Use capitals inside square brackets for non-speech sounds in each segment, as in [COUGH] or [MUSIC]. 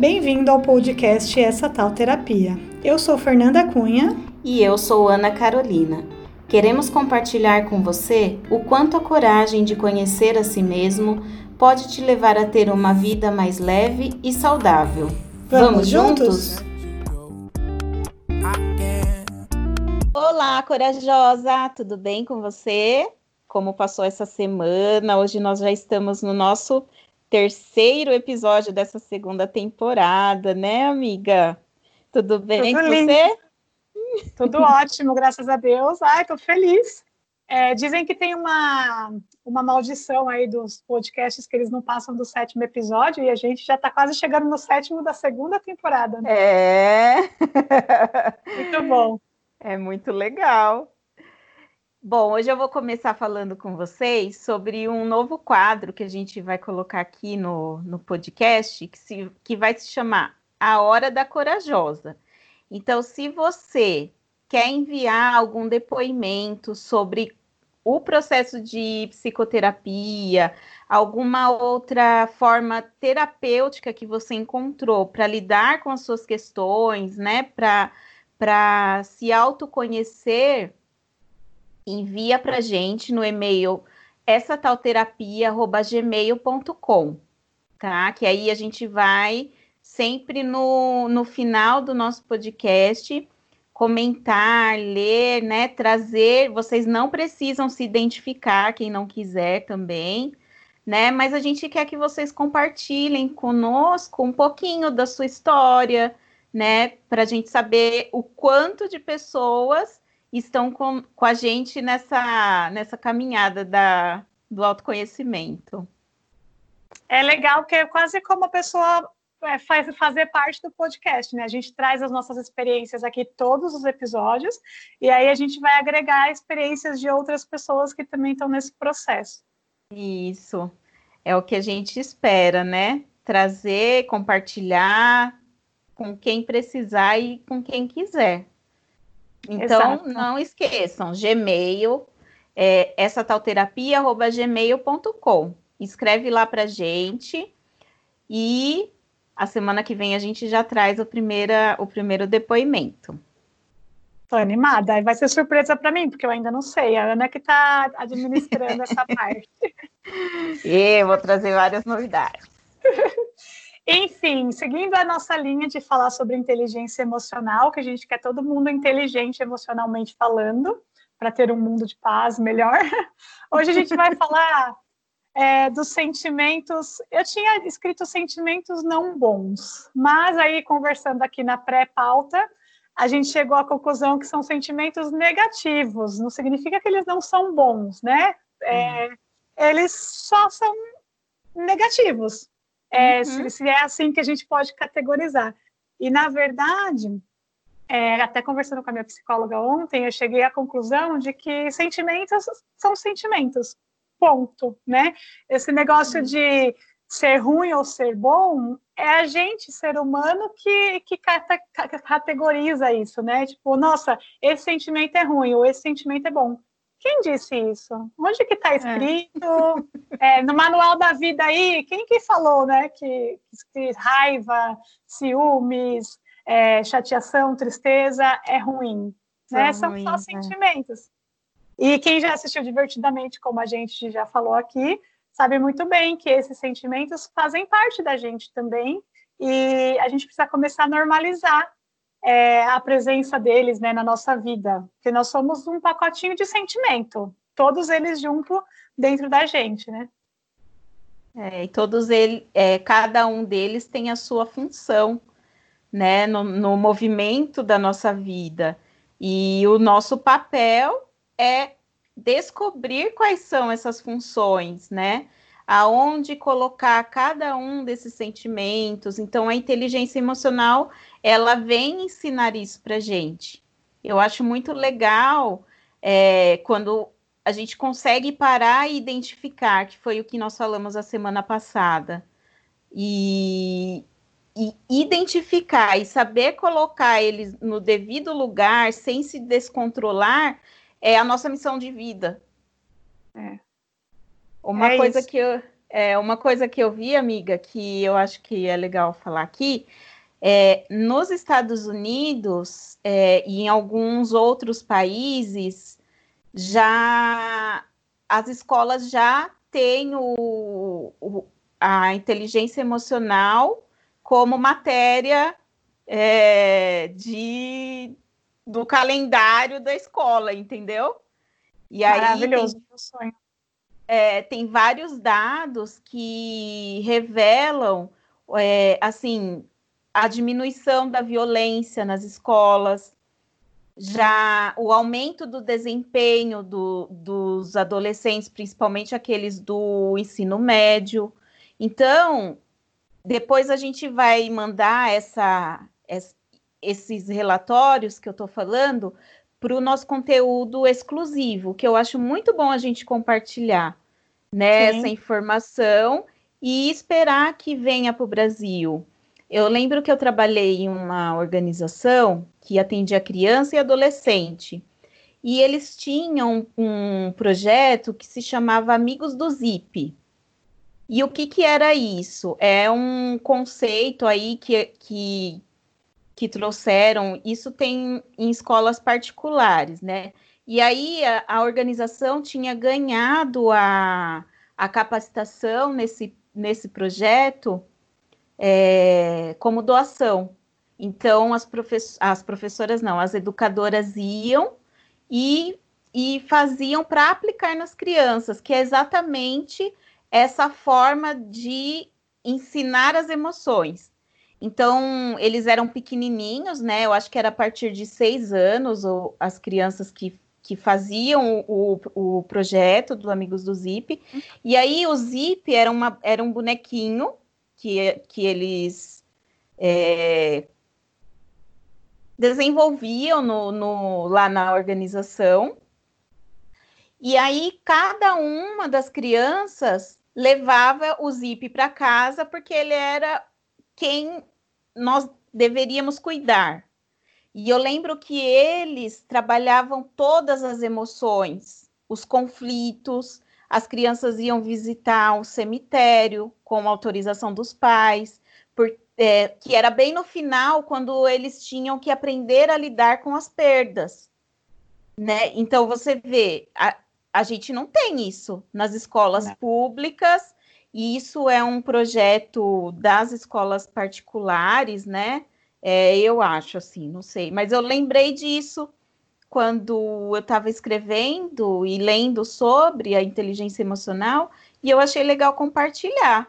Bem-vindo ao podcast Essa Tal Terapia. Eu sou Fernanda Cunha. E eu sou Ana Carolina. Queremos compartilhar com você o quanto a coragem de conhecer a si mesmo pode te levar a ter uma vida mais leve e saudável. Vamos, Vamos juntos? Olá, corajosa! Tudo bem com você? Como passou essa semana? Hoje nós já estamos no nosso terceiro episódio dessa segunda temporada, né, amiga? Tudo bem Tudo com lindo. você? Tudo ótimo, graças a Deus. Ai, tô feliz. É, dizem que tem uma, uma maldição aí dos podcasts que eles não passam do sétimo episódio e a gente já está quase chegando no sétimo da segunda temporada. Né? É. Muito bom. É muito legal. Bom, hoje eu vou começar falando com vocês sobre um novo quadro que a gente vai colocar aqui no, no podcast, que, se, que vai se chamar A Hora da Corajosa. Então, se você quer enviar algum depoimento sobre o processo de psicoterapia, alguma outra forma terapêutica que você encontrou para lidar com as suas questões, né, para se autoconhecer envia para gente no e-mail essa tal terapia@gmail.com, tá? Que aí a gente vai sempre no, no final do nosso podcast comentar, ler, né, trazer. Vocês não precisam se identificar, quem não quiser também, né? Mas a gente quer que vocês compartilhem conosco um pouquinho da sua história, né? Para a gente saber o quanto de pessoas estão com, com a gente nessa, nessa caminhada da, do autoconhecimento. É legal que é quase como a pessoa é, faz, fazer parte do podcast, né? A gente traz as nossas experiências aqui todos os episódios e aí a gente vai agregar experiências de outras pessoas que também estão nesse processo. Isso é o que a gente espera, né? Trazer, compartilhar com quem precisar e com quem quiser. Então, Exato. não esqueçam, Gmail, é, essa tal terapia, arroba gmail.com. Escreve lá pra gente e a semana que vem a gente já traz o, primeira, o primeiro depoimento. Tô animada, vai ser surpresa para mim, porque eu ainda não sei. A Ana que está administrando essa [LAUGHS] parte. E vou trazer várias novidades. [LAUGHS] Enfim, seguindo a nossa linha de falar sobre inteligência emocional, que a gente quer todo mundo inteligente emocionalmente falando, para ter um mundo de paz melhor. [LAUGHS] Hoje a gente vai falar é, dos sentimentos. Eu tinha escrito sentimentos não bons, mas aí, conversando aqui na pré-pauta, a gente chegou à conclusão que são sentimentos negativos, não significa que eles não são bons, né? É, uhum. Eles só são negativos. É, uhum. se, se, é assim que a gente pode categorizar. E, na verdade, é, até conversando com a minha psicóloga ontem, eu cheguei à conclusão de que sentimentos são sentimentos, ponto, né? Esse negócio uhum. de ser ruim ou ser bom é a gente, ser humano, que, que categoriza isso, né? Tipo, nossa, esse sentimento é ruim ou esse sentimento é bom. Quem disse isso? Onde que está é. escrito? É. É, no manual da vida aí, quem que falou, né? Que, que raiva, ciúmes, é, chateação, tristeza é ruim. Né? São ruim, só é. sentimentos. E quem já assistiu divertidamente, como a gente já falou aqui, sabe muito bem que esses sentimentos fazem parte da gente também. E a gente precisa começar a normalizar é, a presença deles né, na nossa vida, porque nós somos um pacotinho de sentimento, todos eles junto dentro da gente, né? É, e todos eles, é, cada um deles tem a sua função, né, no, no movimento da nossa vida. E o nosso papel é descobrir quais são essas funções, né? Aonde colocar cada um desses sentimentos. Então, a inteligência emocional ela vem ensinar isso para gente. Eu acho muito legal é, quando a gente consegue parar e identificar, que foi o que nós falamos a semana passada, e, e identificar e saber colocar eles no devido lugar sem se descontrolar é a nossa missão de vida. É. Uma é coisa que eu, É, uma coisa que eu vi, amiga, que eu acho que é legal falar aqui, é, nos Estados Unidos é, e em alguns outros países, já as escolas já têm o, o, a inteligência emocional como matéria é, de, do calendário da escola, entendeu? E aí Maravilhoso, tem, sonho. É, tem vários dados que revelam é, assim a diminuição da violência nas escolas, já o aumento do desempenho do, dos adolescentes, principalmente aqueles do ensino médio. Então, depois a gente vai mandar essa, esses relatórios que eu estou falando para o nosso conteúdo exclusivo, que eu acho muito bom a gente compartilhar né, essa informação e esperar que venha para o Brasil. Eu lembro que eu trabalhei em uma organização que atendia criança e adolescente. E eles tinham um projeto que se chamava Amigos do Zip. E o que, que era isso? É um conceito aí que, que, que trouxeram, isso tem em escolas particulares, né? E aí a, a organização tinha ganhado a, a capacitação nesse, nesse projeto é, como doação. Então, as, profess as professoras não, as educadoras iam e, e faziam para aplicar nas crianças, que é exatamente essa forma de ensinar as emoções. Então, eles eram pequenininhos, né? Eu acho que era a partir de seis anos, ou as crianças que, que faziam o, o projeto do Amigos do Zip. E aí, o Zip era, uma, era um bonequinho que, que eles é, desenvolviam no, no, lá na organização. E aí, cada uma das crianças levava o Zip para casa, porque ele era quem nós deveríamos cuidar. E eu lembro que eles trabalhavam todas as emoções, os conflitos, as crianças iam visitar um cemitério com autorização dos pais, por, é, que era bem no final, quando eles tinham que aprender a lidar com as perdas. Né? Então você vê, a, a gente não tem isso nas escolas não. públicas, e isso é um projeto das escolas particulares, né? É, eu acho assim, não sei, mas eu lembrei disso quando eu estava escrevendo e lendo sobre a inteligência emocional e eu achei legal compartilhar.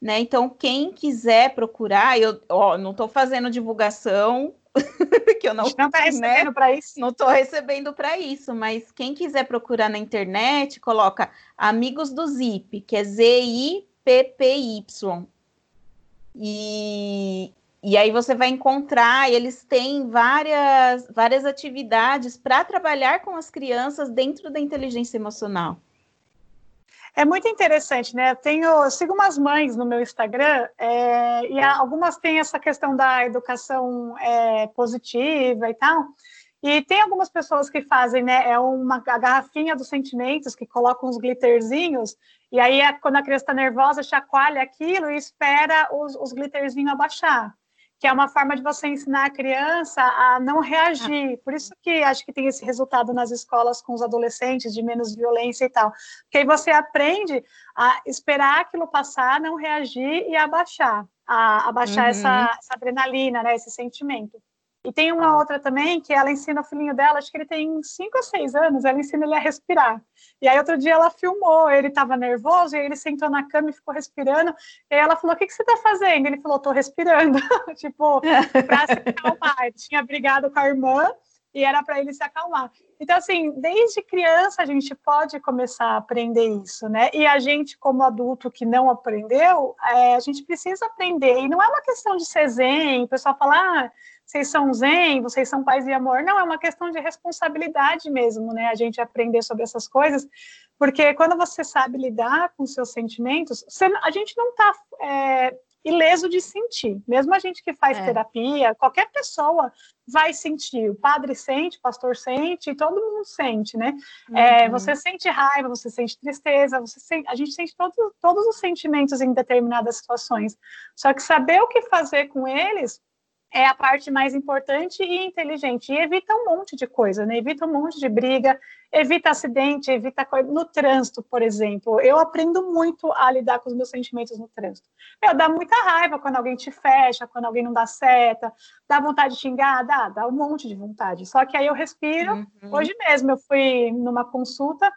Né? Então, quem quiser procurar, eu ó, não estou fazendo divulgação, [LAUGHS] que eu não está [LAUGHS] recebendo né? para isso. Não estou recebendo para isso, mas quem quiser procurar na internet, coloca Amigos do Zip, que é Z-I-P-P-Y. E, e aí você vai encontrar, eles têm várias, várias atividades para trabalhar com as crianças dentro da inteligência emocional. É muito interessante, né? Eu, tenho, eu sigo umas mães no meu Instagram é, e algumas têm essa questão da educação é, positiva e tal. E tem algumas pessoas que fazem, né? É uma a garrafinha dos sentimentos que colocam uns glitterzinhos e aí é, quando a criança está nervosa chacoalha aquilo e espera os, os glitterzinhos abaixar que é uma forma de você ensinar a criança a não reagir. Por isso que acho que tem esse resultado nas escolas com os adolescentes, de menos violência e tal. Porque aí você aprende a esperar aquilo passar, não reagir e abaixar, a abaixar uhum. essa, essa adrenalina, né, esse sentimento. E tem uma outra também que ela ensina o filhinho dela, acho que ele tem cinco ou seis anos, ela ensina ele a respirar. E aí outro dia ela filmou, ele estava nervoso, e aí ele sentou na cama e ficou respirando. E aí ela falou: O que, que você está fazendo? Ele falou: Estou respirando. [LAUGHS] tipo, para se acalmar. Ele tinha brigado com a irmã e era para ele se acalmar. Então, assim, desde criança a gente pode começar a aprender isso, né? E a gente, como adulto que não aprendeu, é, a gente precisa aprender. E não é uma questão de ser zen, o pessoal fala, ah, vocês são zen, vocês são paz e amor. Não, é uma questão de responsabilidade mesmo, né? A gente aprender sobre essas coisas, porque quando você sabe lidar com seus sentimentos, você, a gente não está é, ileso de sentir. Mesmo a gente que faz é. terapia, qualquer pessoa vai sentir. O padre sente, o pastor sente, todo mundo sente, né? É, uhum. É, você sente raiva, você sente tristeza, você sente, a gente sente todos, todos os sentimentos em determinadas situações. Só que saber o que fazer com eles é a parte mais importante e inteligente. E evita um monte de coisa, né? Evita um monte de briga, evita acidente, evita coisa. No trânsito, por exemplo, eu aprendo muito a lidar com os meus sentimentos no trânsito. Meu, dá muita raiva quando alguém te fecha, quando alguém não dá seta, dá vontade de xingar, dá, dá um monte de vontade. Só que aí eu respiro. Uhum. Hoje mesmo eu fui numa consulta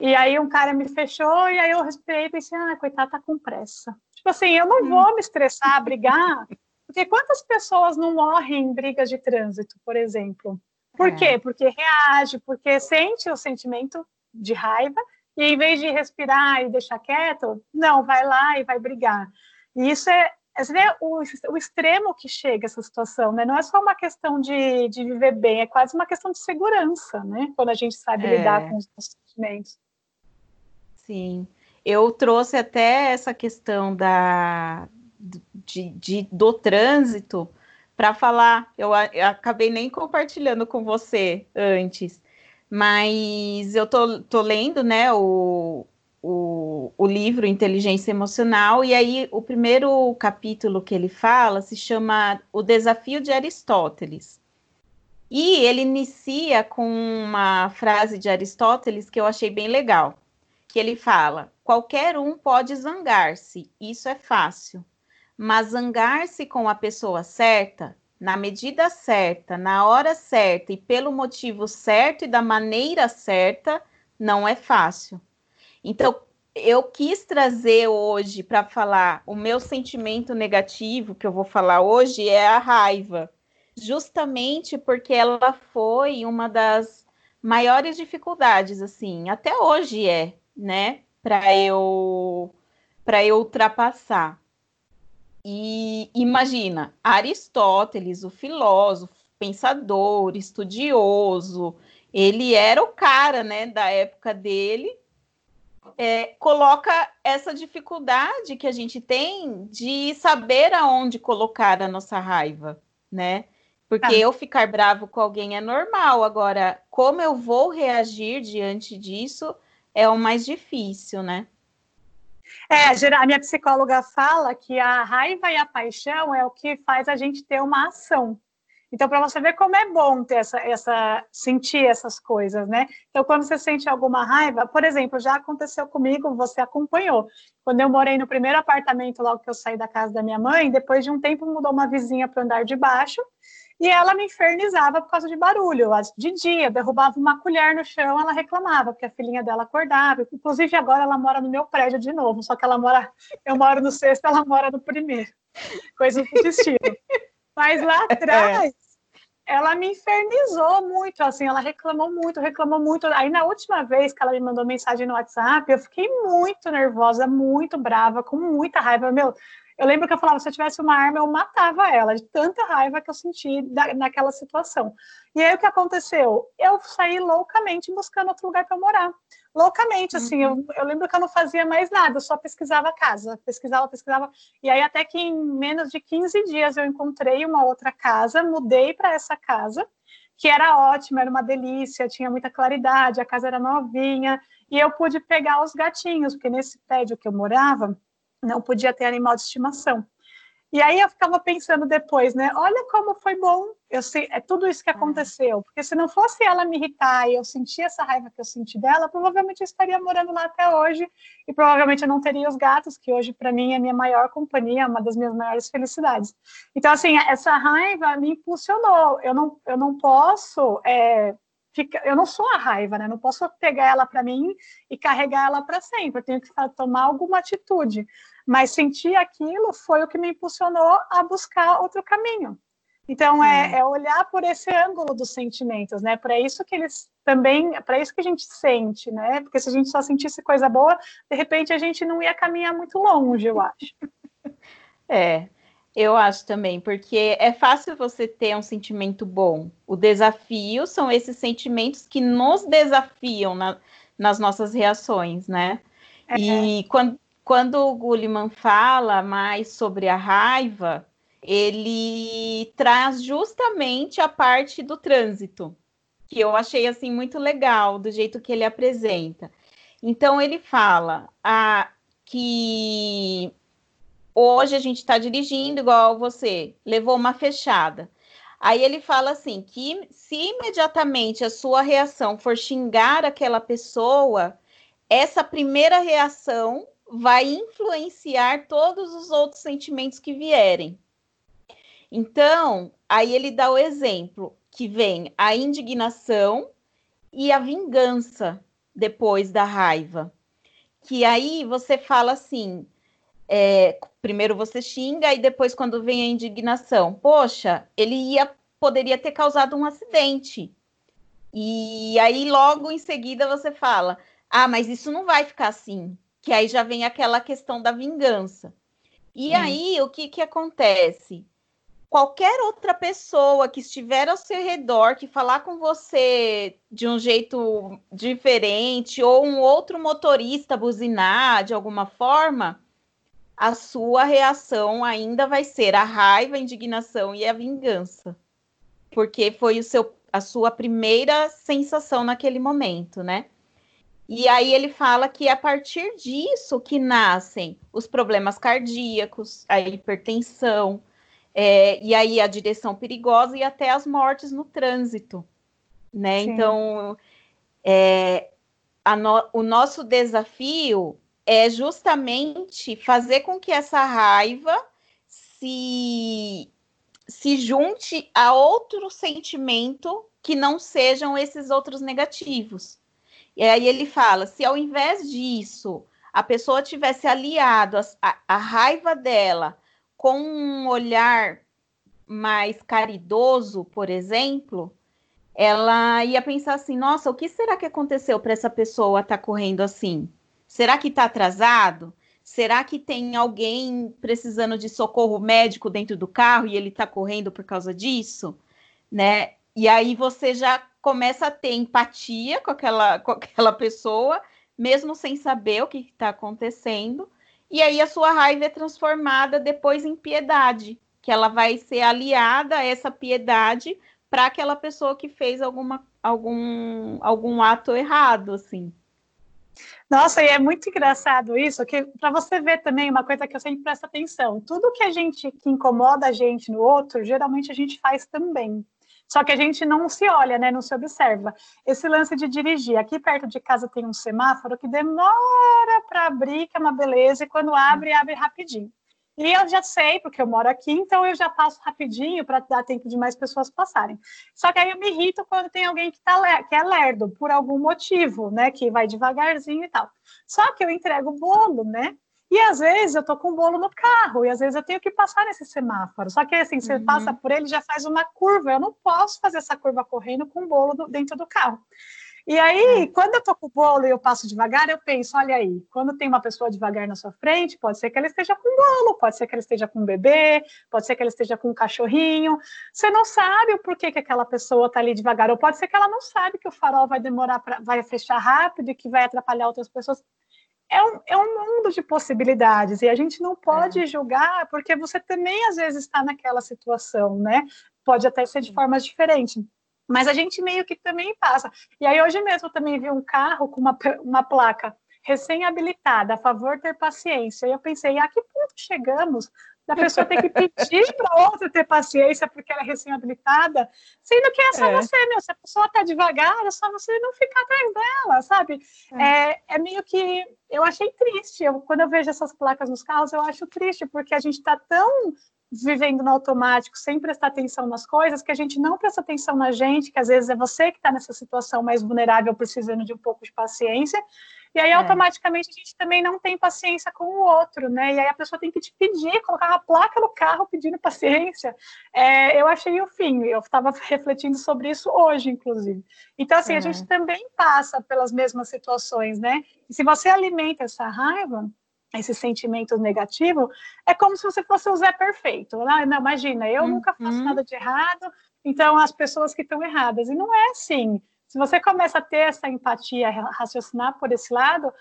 e aí um cara me fechou e aí eu respirei e pensei, ah, coitado, tá com pressa. Tipo assim, eu não uhum. vou me estressar, brigar porque quantas pessoas não morrem em brigas de trânsito, por exemplo? Por é. quê? Porque reage, porque sente o sentimento de raiva e em vez de respirar e deixar quieto, não, vai lá e vai brigar. E isso é, é o, o extremo que chega essa situação, né? Não é só uma questão de, de viver bem, é quase uma questão de segurança, né? Quando a gente sabe é. lidar com os sentimentos. Sim. Eu trouxe até essa questão da, de, de do trânsito para falar. Eu, eu, acabei nem compartilhando com você antes, mas eu tô, tô lendo, né, o, o, o livro Inteligência Emocional, e aí o primeiro capítulo que ele fala se chama O Desafio de Aristóteles. E ele inicia com uma frase de Aristóteles que eu achei bem legal, que ele fala: qualquer um pode zangar-se, isso é fácil mas zangar-se com a pessoa certa, na medida certa, na hora certa e pelo motivo certo e da maneira certa, não é fácil. Então, eu quis trazer hoje para falar o meu sentimento negativo que eu vou falar hoje é a raiva, justamente porque ela foi uma das maiores dificuldades assim, até hoje é, né, para eu para eu ultrapassar. E imagina, Aristóteles, o filósofo, pensador, estudioso, ele era o cara, né, da época dele, é, coloca essa dificuldade que a gente tem de saber aonde colocar a nossa raiva, né? Porque ah. eu ficar bravo com alguém é normal, agora, como eu vou reagir diante disso é o mais difícil, né? É, a minha psicóloga fala que a raiva e a paixão é o que faz a gente ter uma ação. Então, para você ver como é bom ter essa, essa, sentir essas coisas, né? Então, quando você sente alguma raiva, por exemplo, já aconteceu comigo, você acompanhou. Quando eu morei no primeiro apartamento, logo que eu saí da casa da minha mãe, depois de um tempo mudou uma vizinha para o andar de baixo, e ela me infernizava por causa de barulho. De dia, derrubava uma colher no chão, ela reclamava, porque a filhinha dela acordava. Inclusive, agora ela mora no meu prédio de novo, só que ela mora, eu moro no sexto, ela mora no primeiro. Coisa do destino. Mas lá [LAUGHS] é. atrás, ela me infernizou muito, assim, ela reclamou muito, reclamou muito. Aí na última vez que ela me mandou mensagem no WhatsApp, eu fiquei muito nervosa, muito brava, com muita raiva. Meu, eu lembro que eu falava, se eu tivesse uma arma, eu matava ela, de tanta raiva que eu senti da, naquela situação. E aí o que aconteceu? Eu saí loucamente buscando outro lugar para morar. Loucamente, assim, uhum. eu, eu lembro que eu não fazia mais nada, eu só pesquisava a casa, pesquisava, pesquisava. E aí até que em menos de 15 dias eu encontrei uma outra casa, mudei para essa casa, que era ótima, era uma delícia, tinha muita claridade, a casa era novinha, e eu pude pegar os gatinhos, porque nesse prédio que eu morava, não podia ter animal de estimação. E aí eu ficava pensando depois, né? Olha como foi bom, eu sei, é tudo isso que é. aconteceu. Porque se não fosse ela me irritar e eu sentir essa raiva que eu senti dela, provavelmente eu estaria morando lá até hoje e provavelmente eu não teria os gatos, que hoje para mim é a minha maior companhia, uma das minhas maiores felicidades. Então assim, essa raiva me impulsionou. Eu não, eu não posso é, fica, eu não sou a raiva, né? Não posso pegar ela para mim e carregar ela para sempre. Eu tenho que tomar alguma atitude. Mas sentir aquilo foi o que me impulsionou a buscar outro caminho. Então é, é olhar por esse ângulo dos sentimentos, né? Para isso que eles também, para isso que a gente sente, né? Porque se a gente só sentisse coisa boa, de repente a gente não ia caminhar muito longe, eu acho. [LAUGHS] É, eu acho também, porque é fácil você ter um sentimento bom. O desafio são esses sentimentos que nos desafiam na, nas nossas reações, né? É. E quando, quando o Gulliman fala mais sobre a raiva, ele traz justamente a parte do trânsito, que eu achei assim muito legal do jeito que ele apresenta. Então ele fala ah, que hoje a gente está dirigindo igual você, levou uma fechada. Aí ele fala assim que se imediatamente a sua reação for xingar aquela pessoa, essa primeira reação vai influenciar todos os outros sentimentos que vierem. Então, aí ele dá o exemplo que vem a indignação e a vingança depois da raiva. Que aí você fala assim: é, primeiro você xinga e depois, quando vem a indignação, poxa, ele ia poderia ter causado um acidente. E aí, logo em seguida, você fala: ah, mas isso não vai ficar assim. Que aí já vem aquela questão da vingança. E hum. aí, o que, que acontece? Qualquer outra pessoa que estiver ao seu redor, que falar com você de um jeito diferente, ou um outro motorista buzinar de alguma forma, a sua reação ainda vai ser a raiva, a indignação e a vingança. Porque foi o seu, a sua primeira sensação naquele momento, né? E aí ele fala que é a partir disso que nascem os problemas cardíacos, a hipertensão, é, e aí a direção perigosa e até as mortes no trânsito, né? Sim. Então, é, no, o nosso desafio é justamente fazer com que essa raiva se, se junte a outro sentimento que não sejam esses outros negativos. E aí ele fala: se ao invés disso a pessoa tivesse aliado a, a, a raiva dela com um olhar mais caridoso, por exemplo, ela ia pensar assim: nossa, o que será que aconteceu para essa pessoa estar tá correndo assim? Será que está atrasado? Será que tem alguém precisando de socorro médico dentro do carro e ele está correndo por causa disso? Né? E aí você já começa a ter empatia com aquela, com aquela pessoa, mesmo sem saber o que está acontecendo. E aí a sua raiva é transformada depois em piedade, que ela vai ser aliada a essa piedade para aquela pessoa que fez alguma, algum, algum ato errado, assim. Nossa, e é muito engraçado isso, que para você ver também uma coisa que eu sempre presto atenção, tudo que a gente que incomoda a gente no outro, geralmente a gente faz também. Só que a gente não se olha, né? Não se observa. Esse lance de dirigir. Aqui perto de casa tem um semáforo que demora para abrir, que é uma beleza, e quando abre, abre rapidinho. E eu já sei, porque eu moro aqui, então eu já passo rapidinho para dar tempo de mais pessoas passarem. Só que aí eu me irrito quando tem alguém que, tá, que é lerdo, por algum motivo, né? Que vai devagarzinho e tal. Só que eu entrego o bolo, né? E às vezes eu tô com o bolo no carro, e às vezes eu tenho que passar nesse semáforo. Só que assim, você uhum. passa por ele já faz uma curva. Eu não posso fazer essa curva correndo com o bolo dentro do carro. E aí, é. quando eu tô com o bolo e eu passo devagar, eu penso, olha aí, quando tem uma pessoa devagar na sua frente, pode ser que ela esteja com bolo, pode ser que ela esteja com um bebê, pode ser que ela esteja com um cachorrinho. Você não sabe o porquê que aquela pessoa tá ali devagar, ou pode ser que ela não sabe que o farol vai demorar, pra, vai fechar rápido e que vai atrapalhar outras pessoas é um, é um mundo de possibilidades e a gente não pode é. julgar porque você também às vezes está naquela situação, né? Pode até ser de formas diferentes. Mas a gente meio que também passa. E aí hoje mesmo eu também vi um carro com uma, uma placa recém-habilitada, a favor ter paciência. E eu pensei, a que ponto chegamos da pessoa ter que pedir [LAUGHS] para outra ter paciência porque ela é recém-habilitada, sendo que é só é. você, meu. Se a pessoa está devagar, é só você não ficar atrás dela, sabe? É. é. É, meio que. Eu achei triste. Eu, quando eu vejo essas placas nos carros, eu acho triste, porque a gente está tão vivendo no automático, sem prestar atenção nas coisas, que a gente não presta atenção na gente, que às vezes é você que está nessa situação mais vulnerável, precisando de um pouco de paciência, e aí, é. automaticamente, a gente também não tem paciência com o outro, né? E aí a pessoa tem que te pedir, colocar uma placa no carro pedindo paciência. É, eu achei o fim, eu estava refletindo sobre isso hoje, inclusive. Então, assim, é. a gente também passa pelas mesmas situações, né? E se você alimenta essa raiva, esse sentimento negativo, é como se você fosse o Zé perfeito. Né? Não, imagina, eu uhum. nunca faço nada de errado, então as pessoas que estão erradas. E não é assim. Se você começa a ter essa empatia, raciocinar por esse lado,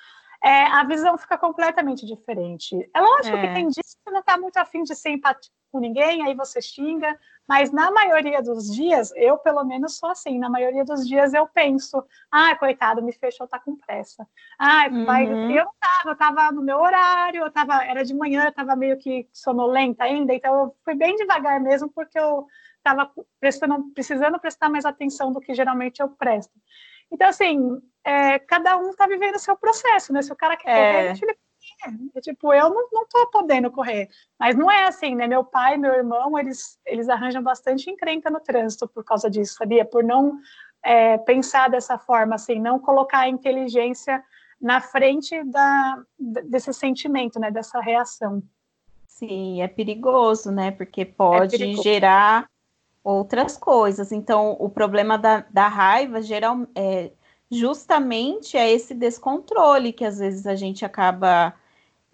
é, a visão fica completamente diferente. É lógico é. que tem dias que você não está muito afim de ser empático com ninguém, aí você xinga, mas na maioria dos dias, eu pelo menos sou assim, na maioria dos dias eu penso, ah, coitado, me fechou, tá com pressa. Ah, vai, uhum. eu não tava, eu tava no meu horário, eu tava, era de manhã, eu tava meio que sonolenta ainda, então eu fui bem devagar mesmo, porque eu tava prestando, precisando prestar mais atenção do que geralmente eu presto. Então, assim, é, cada um tá vivendo o seu processo, né? Se o cara quer é. correr, ele é, tipo, eu não, não tô podendo correr. Mas não é assim, né? Meu pai meu irmão, eles, eles arranjam bastante encrenca no trânsito por causa disso, sabia? Por não é, pensar dessa forma, assim, não colocar a inteligência na frente da, desse sentimento, né? Dessa reação. Sim, é perigoso, né? Porque pode é gerar outras coisas. Então, o problema da, da raiva geral, é, justamente é esse descontrole que às vezes a gente acaba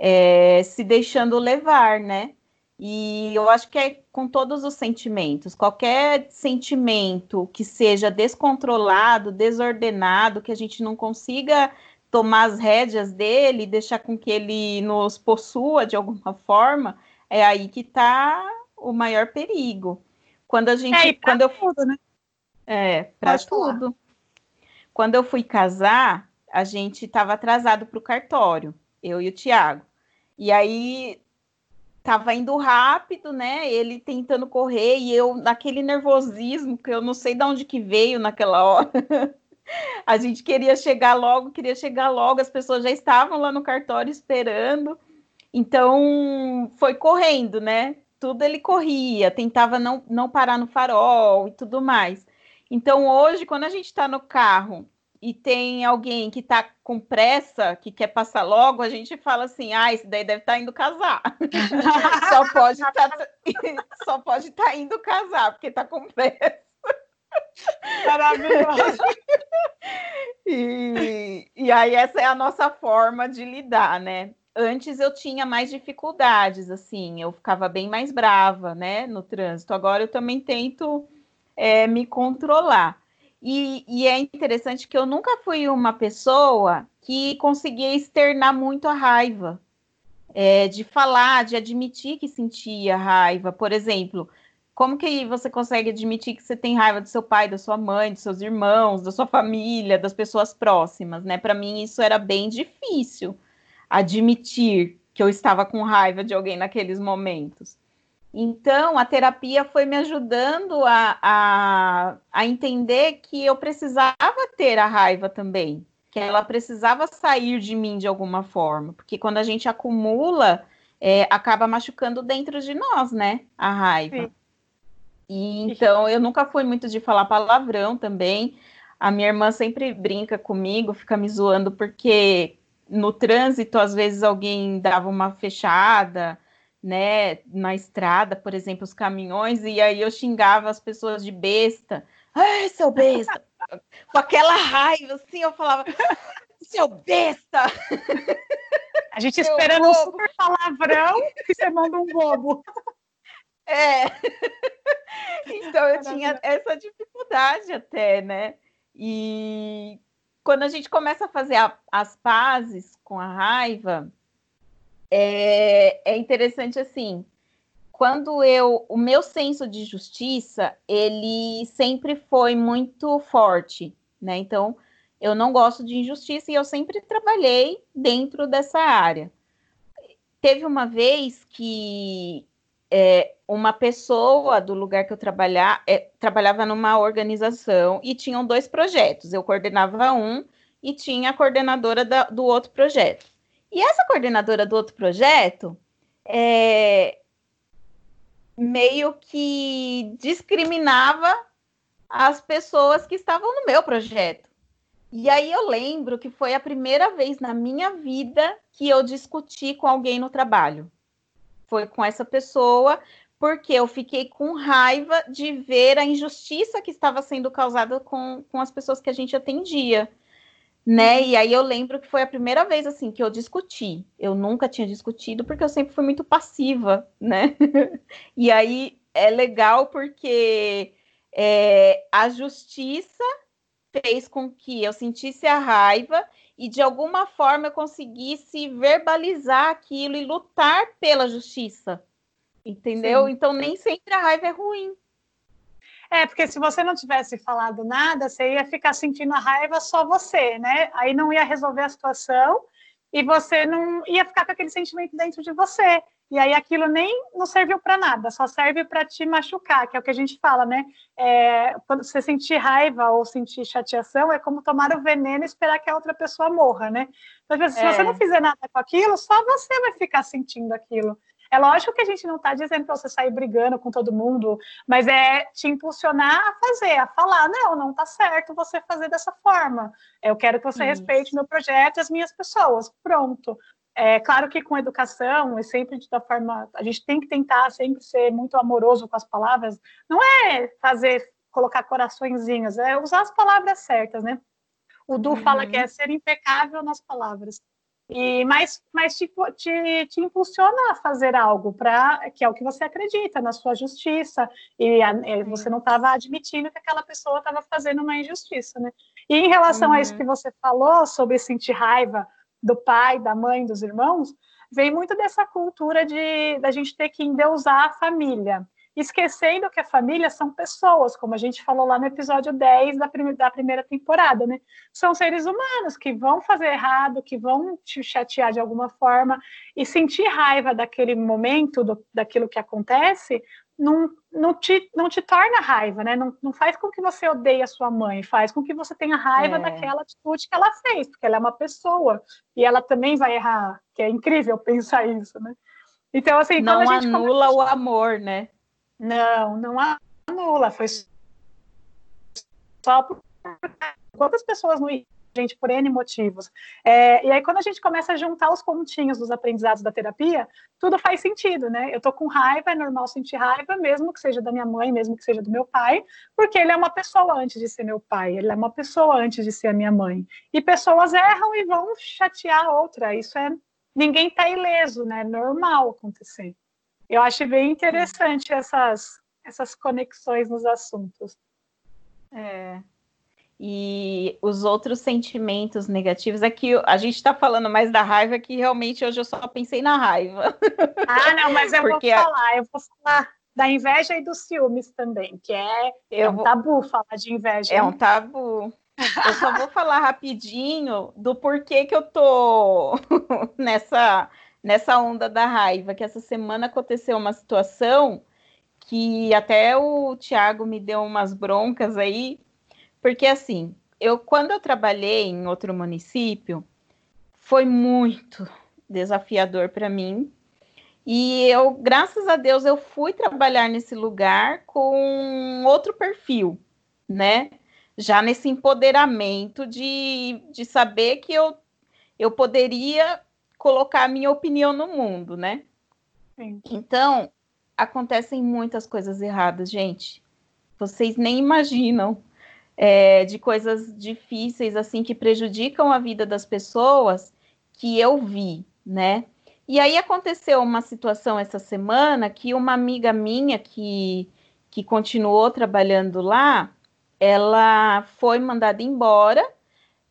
é, se deixando levar, né? E eu acho que é com todos os sentimentos, qualquer sentimento que seja descontrolado, desordenado, que a gente não consiga tomar as rédeas dele, deixar com que ele nos possua de alguma forma, é aí que está o maior perigo. Quando a gente, é, quando eu tudo, né? É, para tudo. Falar. Quando eu fui casar, a gente estava atrasado para o cartório, eu e o Tiago. E aí tava indo rápido, né? Ele tentando correr e eu naquele nervosismo que eu não sei de onde que veio naquela hora. [LAUGHS] a gente queria chegar logo, queria chegar logo, as pessoas já estavam lá no cartório esperando. Então foi correndo, né? Tudo ele corria, tentava não, não parar no farol e tudo mais. Então, hoje, quando a gente está no carro e tem alguém que está com pressa, que quer passar logo, a gente fala assim: ah, esse daí deve estar tá indo casar. [LAUGHS] só pode tá, [LAUGHS] só pode estar tá indo casar, porque está com pressa. Maravilhoso. [LAUGHS] e, e aí, essa é a nossa forma de lidar, né? Antes eu tinha mais dificuldades, assim, eu ficava bem mais brava, né, no trânsito. Agora eu também tento é, me controlar. E, e, é interessante que eu nunca fui uma pessoa que conseguia externar muito a raiva, é, de falar, de admitir que sentia raiva. Por exemplo, como que você consegue admitir que você tem raiva do seu pai, da sua mãe, dos seus irmãos, da sua família, das pessoas próximas, né? Para mim isso era bem difícil admitir que eu estava com raiva de alguém naqueles momentos. Então, a terapia foi me ajudando a, a, a, entender que eu precisava ter a raiva também, que ela precisava sair de mim de alguma forma, porque quando a gente acumula, é, acaba machucando dentro de nós, né? A raiva. E então, eu nunca fui muito de falar palavrão também. A minha irmã sempre brinca comigo, fica me zoando, porque no trânsito, às vezes alguém dava uma fechada né, na estrada, por exemplo, os caminhões, e aí eu xingava as pessoas de besta. Ai, seu besta! [LAUGHS] Com aquela raiva, assim, eu falava, seu besta! A gente seu esperando bobo. um super palavrão e você manda um bobo. É. Então eu tinha essa dificuldade até, né? E quando a gente começa a fazer a, as pazes com a raiva, é, é interessante assim, quando eu, o meu senso de justiça, ele sempre foi muito forte, né? Então, eu não gosto de injustiça e eu sempre trabalhei dentro dessa área. Teve uma vez que é, uma pessoa do lugar que eu trabalhar, é, trabalhava numa organização e tinham dois projetos. Eu coordenava um e tinha a coordenadora da, do outro projeto. E essa coordenadora do outro projeto é, meio que discriminava as pessoas que estavam no meu projeto. E aí eu lembro que foi a primeira vez na minha vida que eu discuti com alguém no trabalho. Foi com essa pessoa, porque eu fiquei com raiva de ver a injustiça que estava sendo causada com, com as pessoas que a gente atendia né? E aí eu lembro que foi a primeira vez assim que eu discuti. Eu nunca tinha discutido porque eu sempre fui muito passiva, né? [LAUGHS] e aí é legal porque é, a justiça fez com que eu sentisse a raiva e de alguma forma eu conseguisse verbalizar aquilo e lutar pela justiça. Entendeu? Sim. Então nem sempre a raiva é ruim. É, porque se você não tivesse falado nada, você ia ficar sentindo a raiva só você, né? Aí não ia resolver a situação e você não ia ficar com aquele sentimento dentro de você. E aí aquilo nem não serviu para nada, só serve para te machucar, que é o que a gente fala, né? É, quando você sentir raiva ou sentir chateação, é como tomar o veneno e esperar que a outra pessoa morra, né? Então, se você é. não fizer nada com aquilo, só você vai ficar sentindo aquilo. É lógico que a gente não está dizendo para você sair brigando com todo mundo, mas é te impulsionar a fazer, a falar, não, não está certo você fazer dessa forma. Eu quero que você Isso. respeite meu projeto e as minhas pessoas. Pronto. É claro que com educação e sempre da forma, a gente tem que tentar sempre ser muito amoroso com as palavras. Não é fazer colocar coraçõezinhos, é usar as palavras certas, né? O Du uhum. fala que é ser impecável nas palavras. E mas mas te, te, te impulsiona a fazer algo para que é o que você acredita na sua justiça e a, você não estava admitindo que aquela pessoa estava fazendo uma injustiça, né? E em relação uhum. a isso uhum. que você falou sobre sentir raiva do pai, da mãe, dos irmãos, vem muito dessa cultura de da gente ter que endeusar a família, esquecendo que a família são pessoas, como a gente falou lá no episódio 10 da, prim da primeira temporada, né? São seres humanos que vão fazer errado, que vão te chatear de alguma forma, e sentir raiva daquele momento, do, daquilo que acontece, não, não, te, não te torna raiva, né? Não, não faz com que você odeie a sua mãe, faz com que você tenha raiva é. daquela atitude que ela fez, porque ela é uma pessoa e ela também vai errar, que é incrível [LAUGHS] pensar isso, né? Então, assim, não anula começa... o amor, né? Não, não anula, foi só por quantas pessoas não gente por N motivos. É, e aí, quando a gente começa a juntar os pontinhos dos aprendizados da terapia, tudo faz sentido, né? Eu tô com raiva, é normal sentir raiva, mesmo que seja da minha mãe, mesmo que seja do meu pai, porque ele é uma pessoa antes de ser meu pai, ele é uma pessoa antes de ser a minha mãe. E pessoas erram e vão chatear a outra. Isso é. Ninguém tá ileso, né? É normal acontecer. Eu acho bem interessante essas, essas conexões nos assuntos. É, e os outros sentimentos negativos é que a gente está falando mais da raiva que realmente hoje eu só pensei na raiva. Ah, não, mas eu Porque vou falar, eu vou falar da inveja e dos ciúmes também, que é, é um vou... tabu falar de inveja. É um tabu. Eu só vou falar rapidinho do porquê que eu tô [LAUGHS] nessa, nessa onda da raiva, que essa semana aconteceu uma situação que até o Tiago me deu umas broncas aí, porque assim, eu quando eu trabalhei em outro município, foi muito desafiador para mim. E eu, graças a Deus, eu fui trabalhar nesse lugar com outro perfil, né? Já nesse empoderamento de, de saber que eu, eu poderia colocar a minha opinião no mundo, né? Sim. Então, acontecem muitas coisas erradas, gente. Vocês nem imaginam é, de coisas difíceis assim que prejudicam a vida das pessoas que eu vi, né? E aí aconteceu uma situação essa semana que uma amiga minha que, que continuou trabalhando lá, ela foi mandada embora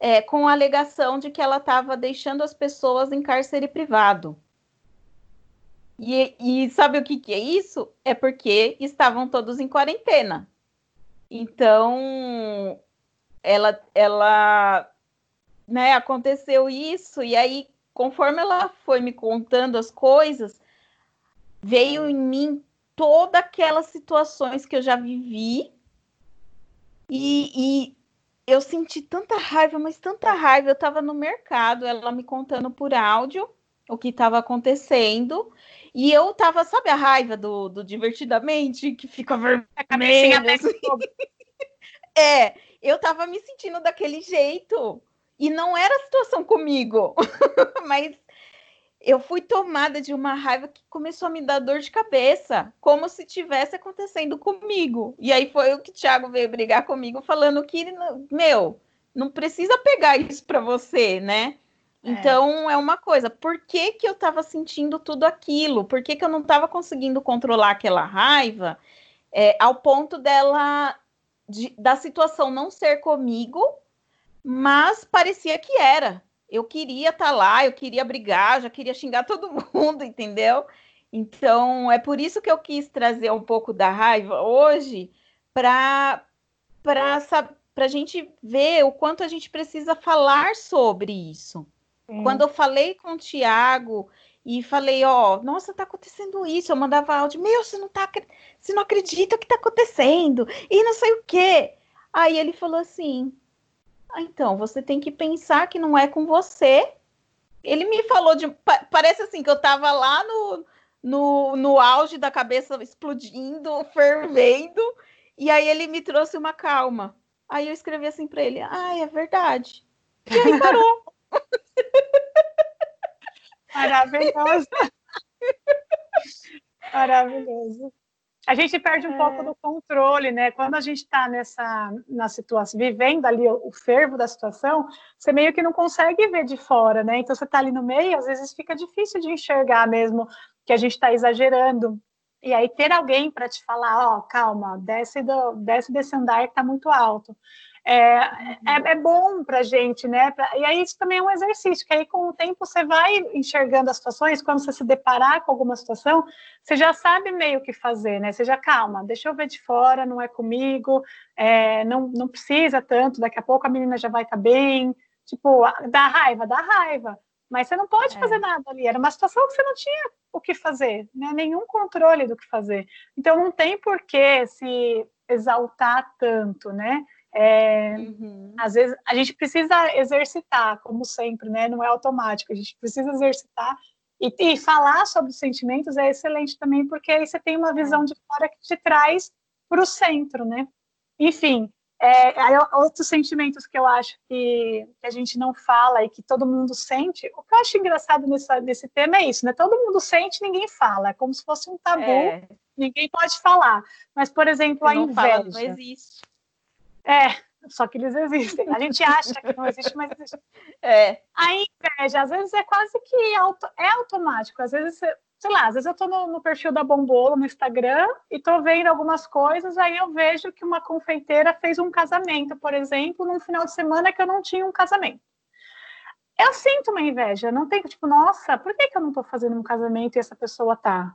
é, com a alegação de que ela estava deixando as pessoas em cárcere privado. E, e sabe o que, que é isso? É porque estavam todos em quarentena. Então, ela, ela, né, aconteceu isso, e aí, conforme ela foi me contando as coisas, veio em mim todas aquelas situações que eu já vivi, e, e eu senti tanta raiva, mas tanta raiva. Eu estava no mercado, ela me contando por áudio o que estava acontecendo. E eu tava, sabe a raiva do, do divertidamente, que fica vermelho? Assim. [LAUGHS] é, eu tava me sentindo daquele jeito. E não era a situação comigo, [LAUGHS] mas eu fui tomada de uma raiva que começou a me dar dor de cabeça, como se tivesse acontecendo comigo. E aí foi o que o Thiago veio brigar comigo, falando que, meu, não precisa pegar isso para você, né? É. Então é. uma coisa, por que, que eu estava sentindo tudo aquilo? Por que, que eu não estava conseguindo controlar aquela raiva é, ao ponto dela de, da situação não ser comigo, mas parecia que era. Eu queria estar tá lá, eu queria brigar, já queria xingar [LAUGHS] todo mundo, entendeu? Então, é por isso que eu quis trazer um pouco da raiva hoje, para a gente ver o quanto a gente precisa falar sobre isso. Quando eu falei com o Tiago e falei, ó, oh, nossa, tá acontecendo isso, eu mandava áudio, meu, você não tá, você não acredita o que tá acontecendo, e não sei o quê. Aí ele falou assim, ah, então, você tem que pensar que não é com você. Ele me falou de. Parece assim que eu tava lá no, no, no auge da cabeça explodindo, [LAUGHS] fervendo, e aí ele me trouxe uma calma. Aí eu escrevi assim para ele: Ah, é verdade. E aí parou. [LAUGHS] Maravilhoso. Maravilhoso. A gente perde um é. pouco do controle, né? Quando a gente está nessa na situação, vivendo ali o, o, fervo da situação, você meio que não consegue ver de fora, né? Então você está ali no meio, às vezes fica difícil de enxergar mesmo que a gente está exagerando. E aí ter alguém para te falar, ó, oh, calma, desce, do, desce desse andar que está muito alto. É, é, é bom para a gente, né? Pra, e aí isso também é um exercício, que aí com o tempo você vai enxergando as situações, quando você se deparar com alguma situação, você já sabe meio o que fazer, né? Você já, calma, deixa eu ver de fora, não é comigo, é, não, não precisa tanto, daqui a pouco a menina já vai estar tá bem, tipo, dá raiva, dá raiva, mas você não pode é. fazer nada ali, era uma situação que você não tinha o que fazer, né? nenhum controle do que fazer. Então não tem por que se exaltar tanto, né? É, uhum. Às vezes a gente precisa exercitar, como sempre, né? Não é automático, a gente precisa exercitar e, e falar sobre os sentimentos é excelente também, porque aí você tem uma visão de fora que te traz para o centro, né? Enfim, é, outros sentimentos que eu acho que, que, a gente não fala e que todo mundo sente. O que eu acho engraçado nessa, nesse tema é isso, né? Todo mundo sente, ninguém fala. É como se fosse um tabu, é. ninguém pode falar. Mas, por exemplo, a inveja. Fala, não existe. É, só que eles existem. A gente acha que não existe, mas existe. [LAUGHS] É. A inveja, às vezes, é quase que auto, é automático. Às vezes, sei lá, às vezes eu tô no, no, perfil da Bombolo no Instagram e tô vendo algumas coisas, aí eu vejo que uma confeiteira fez um casamento, por exemplo, num final de semana que eu não tinha um casamento. Eu sinto uma inveja, não tem tipo, nossa, por que, que eu não tô fazendo um casamento e essa pessoa tá?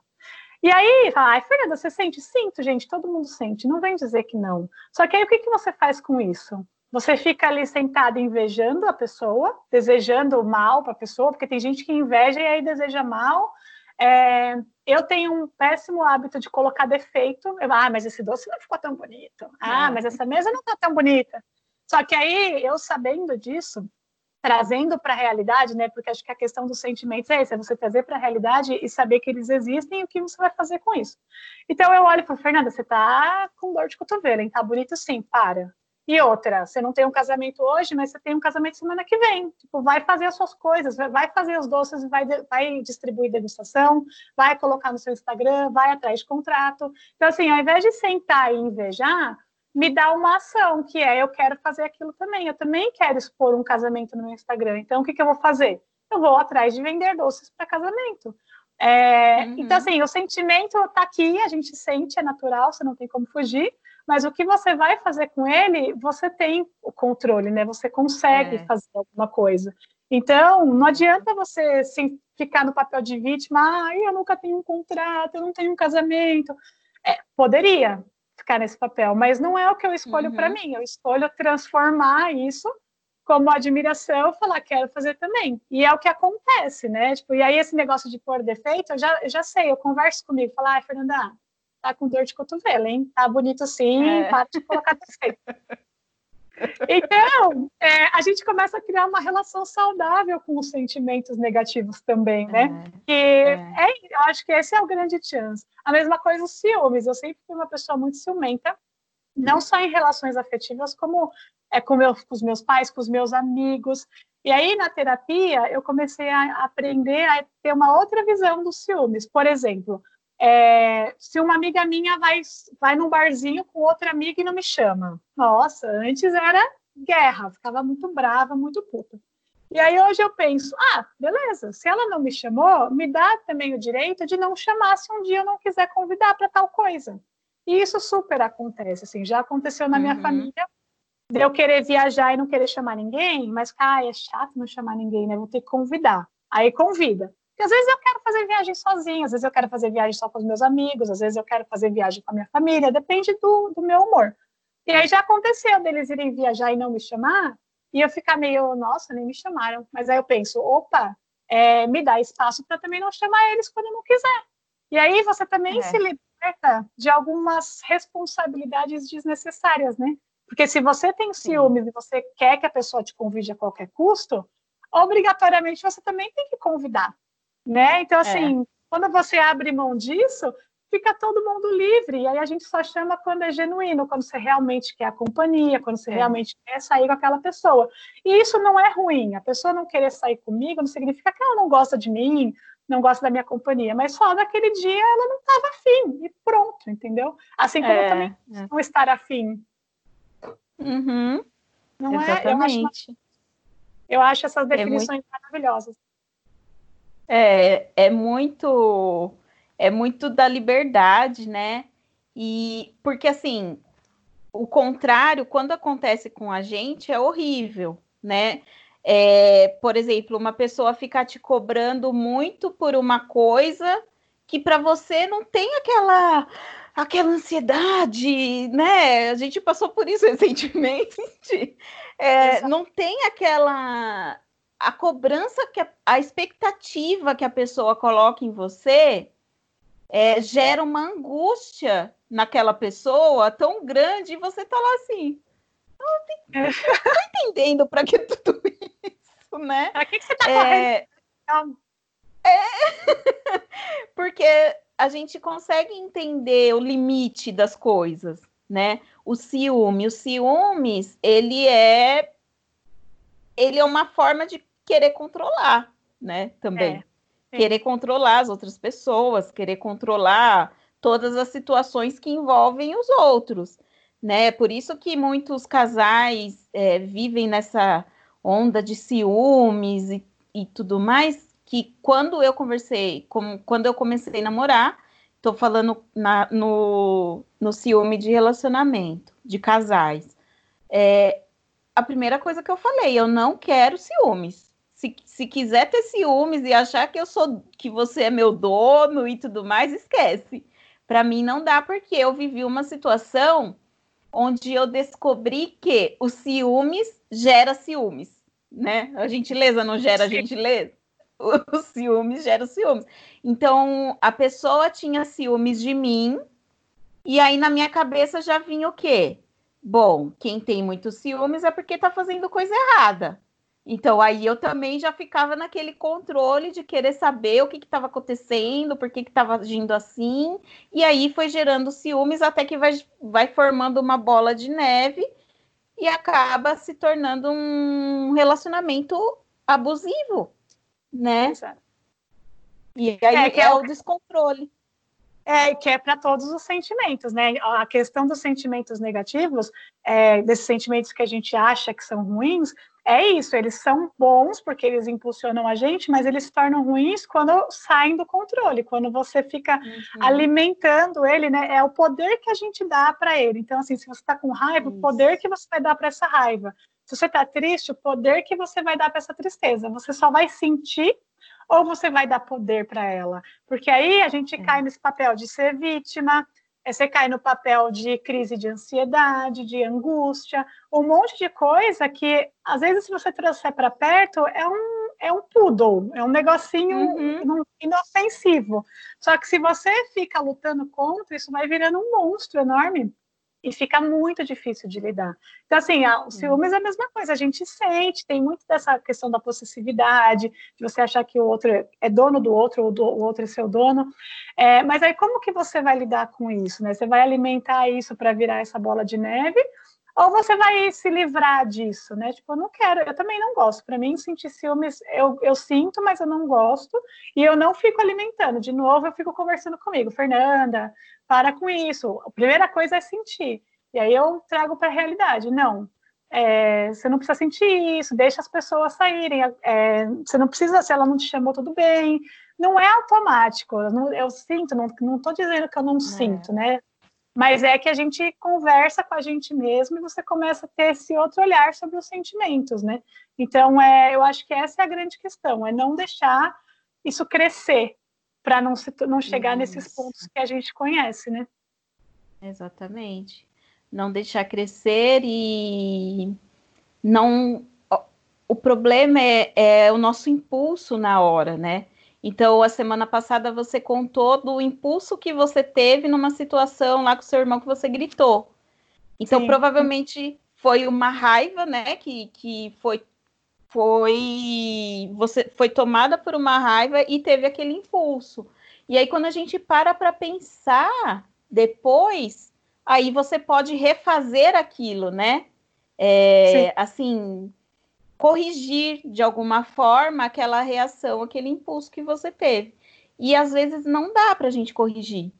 E aí, fala, ai, Fernanda, você sente? Sinto, gente, todo mundo sente, não vem dizer que não. Só que aí o que, que você faz com isso? Você fica ali sentado invejando a pessoa, desejando mal para a pessoa, porque tem gente que inveja e aí deseja mal. É, eu tenho um péssimo hábito de colocar defeito. Eu, ah, mas esse doce não ficou tão bonito. Ah, é. mas essa mesa não está tão bonita. Só que aí, eu sabendo disso, trazendo para a realidade, né? Porque acho que a questão dos sentimentos é essa, é você trazer para a realidade e saber que eles existem e o que você vai fazer com isso. Então eu olho e falo, Fernanda, você tá com dor de cotovelo, hein? Tá bonito sim, para. E outra, você não tem um casamento hoje, mas você tem um casamento semana que vem. Tipo, vai fazer as suas coisas, vai fazer os doces, vai, vai distribuir degustação, vai colocar no seu Instagram, vai atrás de contrato. Então, assim, ao invés de sentar e invejar, me dá uma ação, que é eu quero fazer aquilo também. Eu também quero expor um casamento no meu Instagram. Então, o que, que eu vou fazer? Eu vou atrás de vender doces para casamento. É, uhum. Então, assim, o sentimento está aqui, a gente sente, é natural, você não tem como fugir, mas o que você vai fazer com ele, você tem o controle, né? Você consegue é. fazer alguma coisa. Então, não adianta você assim, ficar no papel de vítima, ah, eu nunca tenho um contrato, eu não tenho um casamento. É, poderia, ficar nesse papel, mas não é o que eu escolho uhum. para mim. Eu escolho transformar isso como admiração, falar quero fazer também. E é o que acontece, né? Tipo, e aí esse negócio de pôr defeito, eu já, eu já sei, eu converso comigo, falar, ah, Fernanda, tá com dor de cotovelo, hein? Tá bonito sim, é. para de colocar defeito. [LAUGHS] Então, é, a gente começa a criar uma relação saudável com os sentimentos negativos também, né? É, e é. é. eu acho que esse é o grande chance. A mesma coisa os ciúmes. Eu sempre fui uma pessoa muito ciumenta, não só em relações afetivas, como é com, meu, com os meus pais, com os meus amigos. E aí, na terapia, eu comecei a aprender a ter uma outra visão dos ciúmes. Por exemplo, é, se uma amiga minha vai, vai num barzinho com outra amiga e não me chama. Nossa, antes era guerra, ficava muito brava, muito puta. E aí hoje eu penso, ah, beleza, se ela não me chamou, me dá também o direito de não chamar se um dia eu não quiser convidar para tal coisa. E isso super acontece, assim, já aconteceu na minha uhum. família, de eu querer viajar e não querer chamar ninguém, mas, cara, é chato não chamar ninguém, né? Vou ter que convidar. Aí convida. Porque às vezes eu quero fazer viagem sozinha, às vezes eu quero fazer viagem só com os meus amigos, às vezes eu quero fazer viagem com a minha família, depende do, do meu humor. E aí já aconteceu deles irem viajar e não me chamar, e eu ficar meio, nossa, nem me chamaram. Mas aí eu penso, opa, é, me dá espaço para também não chamar eles quando eu não quiser. E aí você também é. se liberta de algumas responsabilidades desnecessárias, né? Porque se você tem ciúmes Sim. e você quer que a pessoa te convide a qualquer custo, obrigatoriamente você também tem que convidar, né? Então, assim, é. quando você abre mão disso, fica todo mundo livre. E aí a gente só chama quando é genuíno, quando você realmente quer a companhia, quando você é. realmente quer sair com aquela pessoa. E isso não é ruim. A pessoa não querer sair comigo não significa que ela não gosta de mim, não gosta da minha companhia, mas só naquele dia ela não estava afim. E pronto, entendeu? Assim como é. eu também é. não estar afim. Uhum. Não Exatamente. é? Eu acho, eu acho essas é definições muito... maravilhosas. É, é muito é muito da liberdade, né? E porque assim, o contrário, quando acontece com a gente, é horrível, né? É, por exemplo, uma pessoa ficar te cobrando muito por uma coisa que para você não tem aquela aquela ansiedade, né? A gente passou por isso [LAUGHS] recentemente. É, não tem aquela a cobrança que a, a expectativa que a pessoa coloca em você é, gera uma angústia naquela pessoa tão grande e você tá lá assim. Não é. tô entendendo para que tudo [LAUGHS] isso, né? Para que, que você tá é... correndo? É, [LAUGHS] porque a gente consegue entender o limite das coisas, né? O ciúme, o ciúmes, ele é ele é uma forma de querer controlar, né? Também. É querer controlar as outras pessoas, querer controlar todas as situações que envolvem os outros, né? Por isso que muitos casais é, vivem nessa onda de ciúmes e, e, tudo mais, que quando eu conversei, com, quando eu comecei a namorar, estou falando na, no, no ciúme de relacionamento, de casais, é, a primeira coisa que eu falei, eu não quero ciúmes se, se quiser ter ciúmes e achar que eu sou que você é meu dono e tudo mais, esquece. Para mim não dá porque eu vivi uma situação onde eu descobri que o ciúmes gera ciúmes, né? A gentileza não gera gentileza. O ciúmes gera ciúmes. Então, a pessoa tinha ciúmes de mim, e aí na minha cabeça já vinha o quê? Bom, quem tem muitos ciúmes é porque tá fazendo coisa errada. Então, aí eu também já ficava naquele controle de querer saber o que estava acontecendo, por que estava agindo assim, e aí foi gerando ciúmes até que vai, vai formando uma bola de neve e acaba se tornando um relacionamento abusivo, né? Exato. E aí é, é, é o descontrole. É, que é para todos os sentimentos, né? A questão dos sentimentos negativos, é, desses sentimentos que a gente acha que são ruins, é isso, eles são bons porque eles impulsionam a gente, mas eles se tornam ruins quando saem do controle, quando você fica uhum. alimentando ele, né? É o poder que a gente dá para ele. Então, assim, se você está com raiva, isso. o poder que você vai dar para essa raiva. Se você está triste, o poder que você vai dar para essa tristeza. Você só vai sentir ou você vai dar poder para ela? Porque aí a gente é. cai nesse papel de ser vítima, você cai no papel de crise de ansiedade, de angústia, um monte de coisa que, às vezes, se você trouxer para perto, é um, é um poodle, é um negocinho uhum. inofensivo. Só que se você fica lutando contra, isso vai virando um monstro enorme e fica muito difícil de lidar. Então, assim, o ciúmes é a mesma coisa, a gente sente, tem muito dessa questão da possessividade, de você achar que o outro é dono do outro, ou o outro é seu dono. É, mas aí, como que você vai lidar com isso? Né? Você vai alimentar isso para virar essa bola de neve, ou você vai se livrar disso, né? Tipo, eu não quero, eu também não gosto. Para mim, sentir ciúmes, eu, eu sinto, mas eu não gosto, e eu não fico alimentando. De novo, eu fico conversando comigo, Fernanda, para com isso. A primeira coisa é sentir. E aí eu trago para a realidade. Não, é, você não precisa sentir isso, deixa as pessoas saírem. É, você não precisa, se ela não te chamou, tudo bem. Não é automático. Eu, não, eu sinto, não estou dizendo que eu não é. sinto, né? Mas é que a gente conversa com a gente mesmo e você começa a ter esse outro olhar sobre os sentimentos, né? Então, é, eu acho que essa é a grande questão, é não deixar isso crescer para não, se, não chegar isso. nesses pontos que a gente conhece, né? Exatamente. Não deixar crescer e não. O problema é, é o nosso impulso na hora, né? Então, a semana passada você contou do impulso que você teve numa situação lá com seu irmão que você gritou. Então, Sim. provavelmente foi uma raiva, né? Que, que foi, foi. Você foi tomada por uma raiva e teve aquele impulso. E aí, quando a gente para para pensar depois, aí você pode refazer aquilo, né? É, assim, corrigir de alguma forma aquela reação, aquele impulso que você teve. E às vezes não dá para a gente corrigir,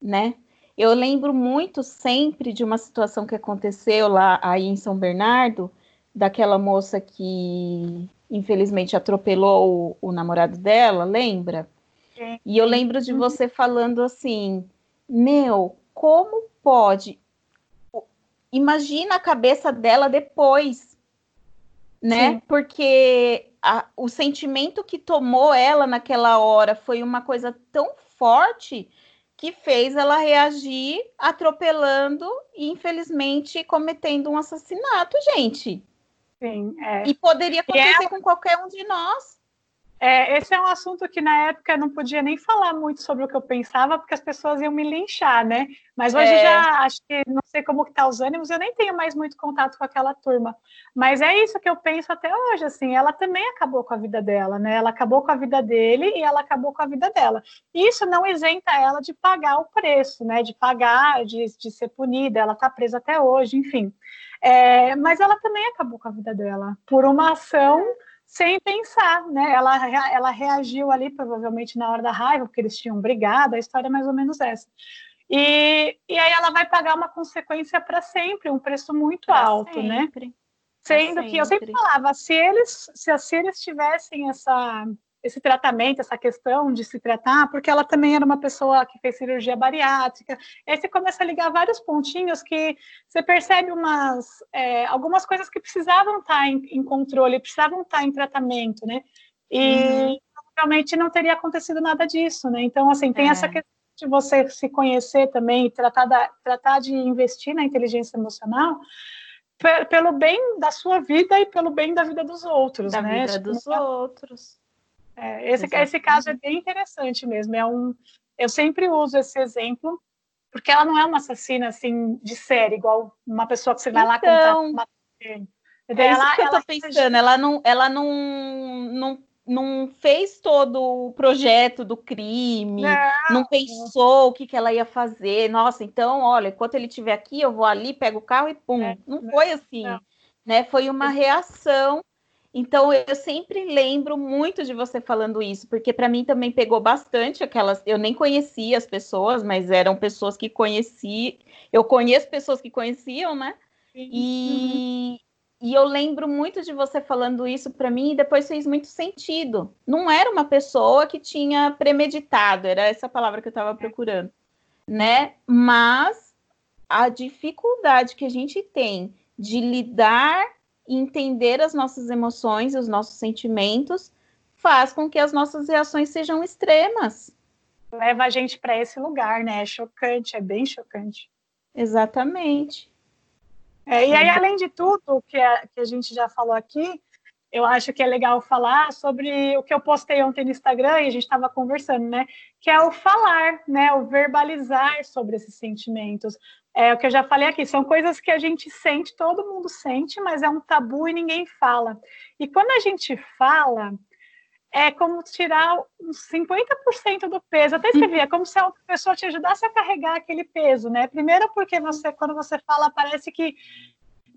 né? Eu lembro muito sempre de uma situação que aconteceu lá aí em São Bernardo, daquela moça que infelizmente atropelou o, o namorado dela, lembra? Sim. E eu lembro de uhum. você falando assim: Meu, como pode? Imagina a cabeça dela depois né? Sim. Porque a, o sentimento que tomou ela naquela hora foi uma coisa tão forte que fez ela reagir atropelando e, infelizmente, cometendo um assassinato, gente. Sim, é. E poderia acontecer e é... com qualquer um de nós. É, esse é um assunto que na época eu não podia nem falar muito sobre o que eu pensava, porque as pessoas iam me linchar, né? Mas hoje é. já acho que não sei como que tá os ânimos, eu nem tenho mais muito contato com aquela turma. Mas é isso que eu penso até hoje, assim, ela também acabou com a vida dela, né? Ela acabou com a vida dele e ela acabou com a vida dela. Isso não isenta ela de pagar o preço, né? De pagar, de, de ser punida, ela tá presa até hoje, enfim. É, mas ela também acabou com a vida dela por uma ação sem pensar, né? Ela, ela reagiu ali, provavelmente na hora da raiva, porque eles tinham brigado, a história é mais ou menos essa. E, e aí ela vai pagar uma consequência para sempre, um preço muito pra alto, né? sempre. né? Sendo que eu sempre falava, se eles, se, se eles tivessem essa esse tratamento, essa questão de se tratar, porque ela também era uma pessoa que fez cirurgia bariátrica. Aí você começa a ligar vários pontinhos que você percebe umas, é, algumas coisas que precisavam estar em, em, controle, precisavam estar em tratamento, né? E uhum. realmente não teria acontecido nada disso, né? Então, assim, tem é. essa questão de você se conhecer também, tratar, da, tratar de investir na inteligência emocional, pelo bem da sua vida e pelo bem da vida dos outros, da né? vida tipo, dos outros. É, esse, esse caso é bem interessante mesmo. É um, eu sempre uso esse exemplo, porque ela não é uma assassina assim de série, igual uma pessoa que você vai lá então, contar. É ela, isso que eu tô pensando. Ela não, ela não, não, não fez todo o projeto do crime, não, não pensou o que, que ela ia fazer. Nossa, então, olha, enquanto ele estiver aqui, eu vou ali, pego o carro e pum. É, não foi assim, não. né? Foi uma reação então eu sempre lembro muito de você falando isso, porque para mim também pegou bastante aquelas. Eu nem conhecia as pessoas, mas eram pessoas que conheci. Eu conheço pessoas que conheciam, né? E, uhum. e eu lembro muito de você falando isso para mim e depois fez muito sentido. Não era uma pessoa que tinha premeditado, era essa palavra que eu estava procurando, né? Mas a dificuldade que a gente tem de lidar entender as nossas emoções e os nossos sentimentos faz com que as nossas reações sejam extremas. Leva a gente para esse lugar, né? É chocante, é bem chocante. Exatamente. É, e aí, além de tudo que a, que a gente já falou aqui, eu acho que é legal falar sobre o que eu postei ontem no Instagram e a gente estava conversando, né? Que é o falar, né? O verbalizar sobre esses sentimentos. É o que eu já falei aqui, são coisas que a gente sente, todo mundo sente, mas é um tabu e ninguém fala. E quando a gente fala, é como tirar uns 50% do peso. Até escrevi, é como se a outra pessoa te ajudasse a carregar aquele peso, né? Primeiro porque você, quando você fala, parece que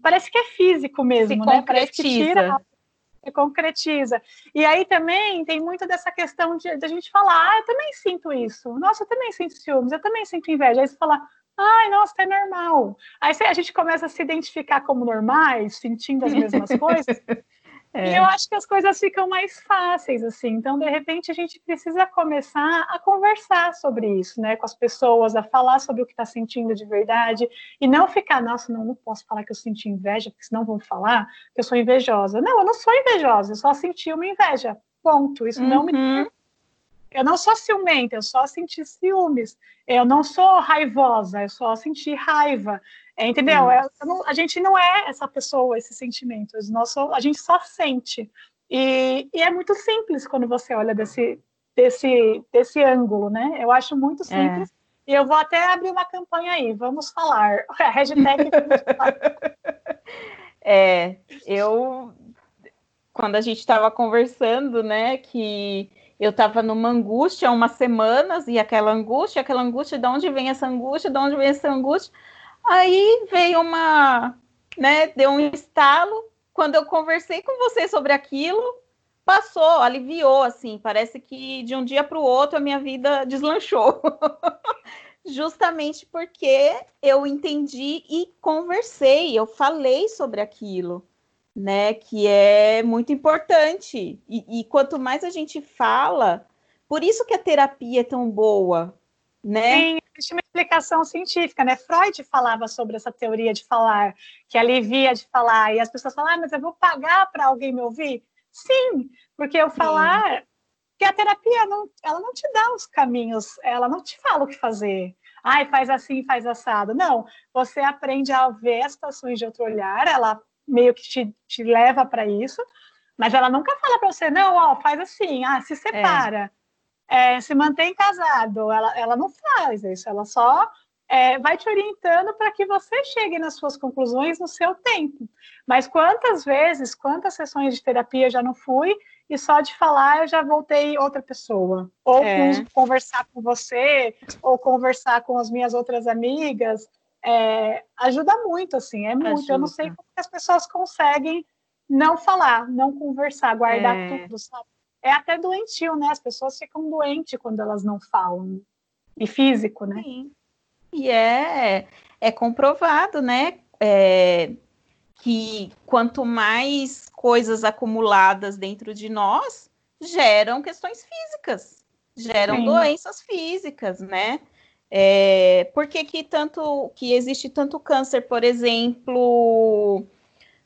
parece que é físico mesmo, Se né? Parece que tira, concretiza. E aí também tem muito dessa questão de, de, a gente falar, ah, eu também sinto isso. Nossa, eu também sinto ciúmes, eu também sinto inveja. Aí você fala, ai, nossa, é normal. Aí a gente começa a se identificar como normais, sentindo as mesmas [LAUGHS] coisas. É. E eu acho que as coisas ficam mais fáceis, assim. Então, de repente, a gente precisa começar a conversar sobre isso, né? Com as pessoas, a falar sobre o que está sentindo de verdade. E não ficar, nossa, não, não posso falar que eu senti inveja, porque senão vão falar que eu sou invejosa. Não, eu não sou invejosa, eu só senti uma inveja. Ponto. Isso uhum. não me. Eu não sou ciumenta, eu só senti ciúmes. Eu não sou raivosa, eu só senti raiva. É, entendeu? É, não, a gente não é essa pessoa, esses sentimentos. Nosso, a gente só sente. E, e, é muito simples quando você olha desse, desse, desse ângulo, né? Eu acho muito é. simples. É. E eu vou até abrir uma campanha aí. Vamos falar. [LAUGHS] hashtag. [LAUGHS] é, eu. Quando a gente estava conversando, né, que eu estava numa angústia há umas semanas, e aquela angústia, aquela angústia, de onde vem essa angústia, de onde vem essa angústia? Aí veio uma, né, deu um estalo. Quando eu conversei com você sobre aquilo, passou, aliviou, assim. Parece que de um dia para o outro a minha vida deslanchou. [LAUGHS] Justamente porque eu entendi e conversei, eu falei sobre aquilo, né? Que é muito importante. E, e quanto mais a gente fala, por isso que a terapia é tão boa, né? Sim, existe uma explicação científica, né? Freud falava sobre essa teoria de falar, que alivia de falar, e as pessoas falam, ah, mas eu vou pagar para alguém me ouvir? Sim, porque eu falar, que a terapia não, ela não te dá os caminhos, ela não te fala o que fazer. Ai, faz assim, faz assado. Não, você aprende a ver as situações de outro olhar, ela meio que te, te leva para isso, mas ela nunca fala para você, não, ó, faz assim, ah, se separa. É é, se mantém casado. Ela, ela não faz isso, ela só é, vai te orientando para que você chegue nas suas conclusões no seu tempo. Mas quantas vezes, quantas sessões de terapia eu já não fui e só de falar eu já voltei outra pessoa? Ou é. com, conversar com você, ou conversar com as minhas outras amigas. É, ajuda muito, assim, é muito. Ajuda. Eu não sei como as pessoas conseguem não falar, não conversar, guardar é. tudo, sabe? é até doentio, né? As pessoas ficam doentes quando elas não falam. E físico, né? Sim. E é, é comprovado, né? É, que quanto mais coisas acumuladas dentro de nós geram questões físicas, geram Sim. doenças físicas, né? É, por que, que tanto que existe tanto câncer, por exemplo,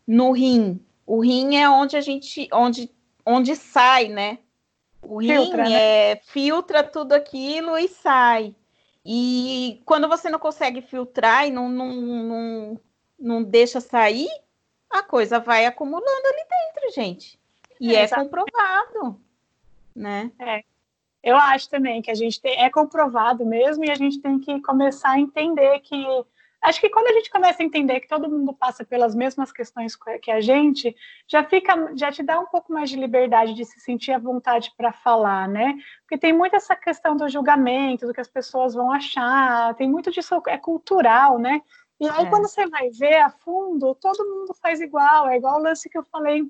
no rim? O rim é onde a gente, onde onde sai, né? O rim filtra, né? é, filtra tudo aquilo e sai. E quando você não consegue filtrar e não, não, não, não deixa sair, a coisa vai acumulando ali dentro, gente. E é, é comprovado, né? É. Eu acho também que a gente tem, é comprovado mesmo e a gente tem que começar a entender que acho que quando a gente começa a entender que todo mundo passa pelas mesmas questões que a gente, já fica, já te dá um pouco mais de liberdade de se sentir à vontade para falar, né? Porque tem muito essa questão do julgamento, do que as pessoas vão achar, tem muito disso é cultural, né? E aí é. quando você vai ver a fundo, todo mundo faz igual, é igual o lance que eu falei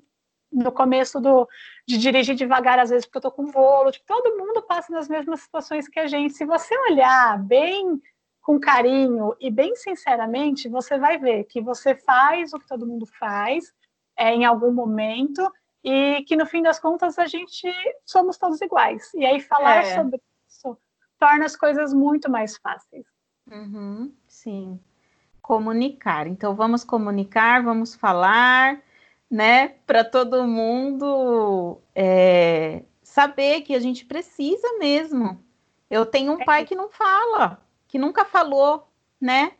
no começo do, de dirigir devagar, às vezes porque eu tô com bolo, tipo, todo mundo passa nas mesmas situações que a gente. Se você olhar bem com carinho e bem sinceramente, você vai ver que você faz o que todo mundo faz é, em algum momento e que no fim das contas a gente somos todos iguais. E aí falar é. sobre isso torna as coisas muito mais fáceis. Uhum, sim. Comunicar. Então vamos comunicar, vamos falar, né, para todo mundo é, saber que a gente precisa mesmo. Eu tenho um pai que não fala que nunca falou, né?